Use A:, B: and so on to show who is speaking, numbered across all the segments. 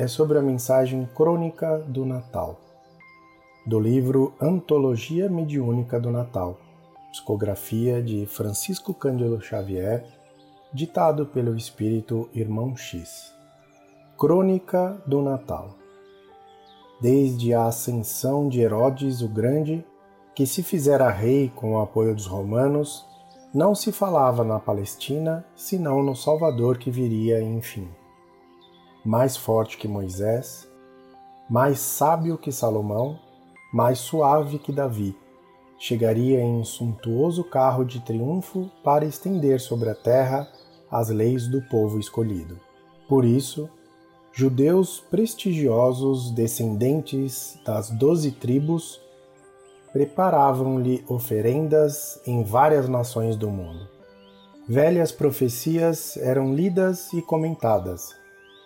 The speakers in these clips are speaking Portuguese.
A: é sobre a mensagem crônica do Natal, do livro Antologia Mediúnica do Natal, psicografia de Francisco Cândido Xavier, ditado pelo espírito Irmão X. Crônica do Natal. Desde a ascensão de Herodes o Grande, que se fizera rei com o apoio dos romanos, não se falava na Palestina senão no Salvador que viria enfim mais forte que Moisés, mais sábio que Salomão, mais suave que Davi, chegaria em um suntuoso carro de triunfo para estender sobre a terra as leis do povo escolhido. Por isso, judeus prestigiosos descendentes das doze tribos preparavam-lhe oferendas em várias nações do mundo. Velhas profecias eram lidas e comentadas,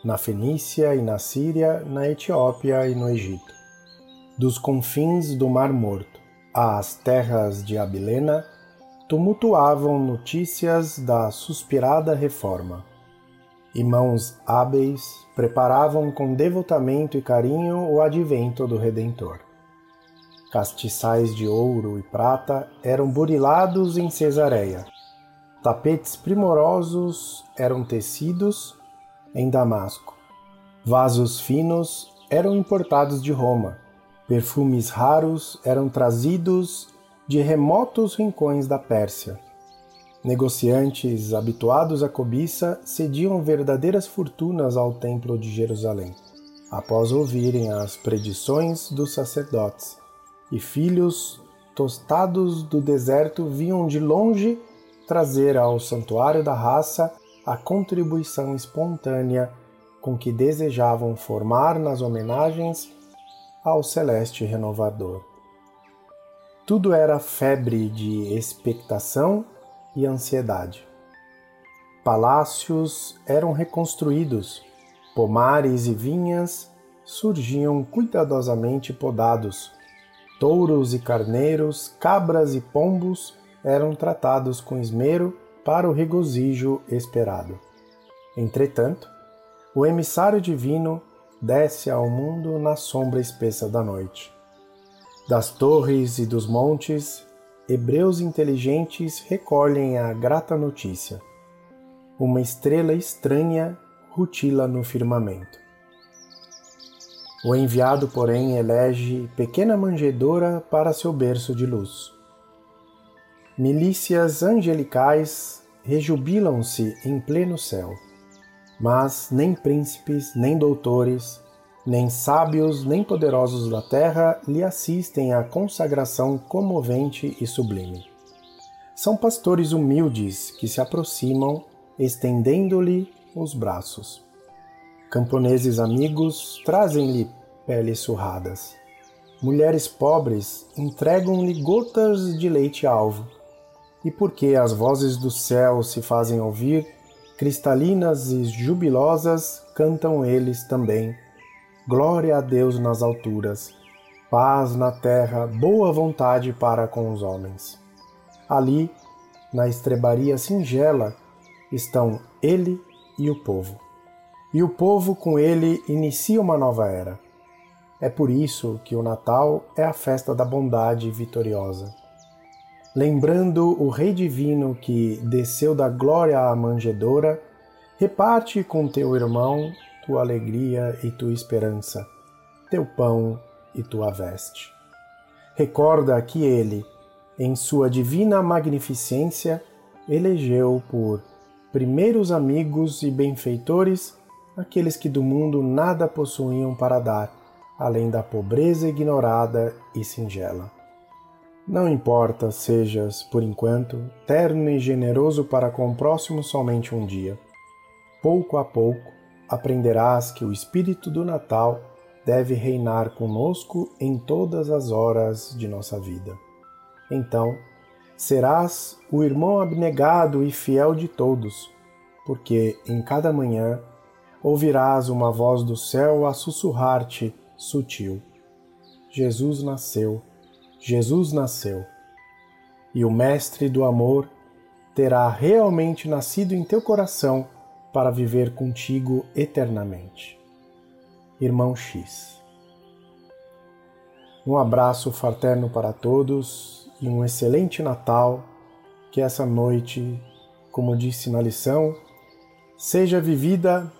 A: na Fenícia e na Síria, na Etiópia e no Egito. Dos confins do Mar Morto às terras de Abilena, tumultuavam notícias da suspirada reforma. E mãos hábeis preparavam com devotamento e carinho o advento do Redentor. Castiçais de ouro e prata eram burilados em Cesareia. Tapetes primorosos eram tecidos em Damasco. Vasos finos eram importados de Roma. Perfumes raros eram trazidos de remotos rincões da Pérsia. Negociantes habituados à cobiça cediam verdadeiras fortunas ao Templo de Jerusalém, após ouvirem as predições dos sacerdotes, e filhos tostados do deserto vinham de longe trazer ao santuário da raça a contribuição espontânea com que desejavam formar nas homenagens ao celeste renovador. Tudo era febre de expectação e ansiedade. Palácios eram reconstruídos, pomares e vinhas surgiam cuidadosamente podados, touros e carneiros, cabras e pombos eram tratados com esmero para o regozijo esperado. Entretanto, o emissário divino desce ao mundo na sombra espessa da noite. Das torres e dos montes, hebreus inteligentes recolhem a grata notícia. Uma estrela estranha rutila no firmamento. O enviado, porém, elege pequena manjedoura para seu berço de luz. Milícias angelicais rejubilam-se em pleno céu, mas nem príncipes, nem doutores, nem sábios, nem poderosos da terra lhe assistem à consagração comovente e sublime. São pastores humildes que se aproximam, estendendo-lhe os braços. Camponeses amigos trazem-lhe peles surradas. Mulheres pobres entregam-lhe gotas de leite alvo e porque as vozes do céu se fazem ouvir, cristalinas e jubilosas, cantam eles também. Glória a Deus nas alturas, paz na terra, boa vontade para com os homens. Ali, na estrebaria singela, estão ele e o povo. E o povo com ele inicia uma nova era. É por isso que o Natal é a festa da bondade vitoriosa lembrando o Rei Divino que desceu da glória à manjedoura, reparte com teu irmão tua alegria e tua esperança, teu pão e tua veste. Recorda que ele, em sua divina magnificência, elegeu por primeiros amigos e benfeitores aqueles que do mundo nada possuíam para dar, além da pobreza ignorada e singela. Não importa sejas, por enquanto, terno e generoso para com o próximo somente um dia. Pouco a pouco aprenderás que o espírito do Natal deve reinar conosco em todas as horas de nossa vida. Então, serás o irmão abnegado e fiel de todos, porque em cada manhã ouvirás uma voz do céu a sussurrar-te sutil: Jesus nasceu, Jesus nasceu. E o Mestre do amor terá realmente nascido em teu coração para viver contigo eternamente. Irmão X. Um abraço fraterno para todos e um excelente Natal. Que essa noite, como disse na lição, seja vivida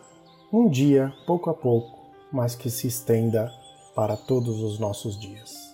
A: um dia, pouco a pouco, mas que se estenda para todos os nossos dias.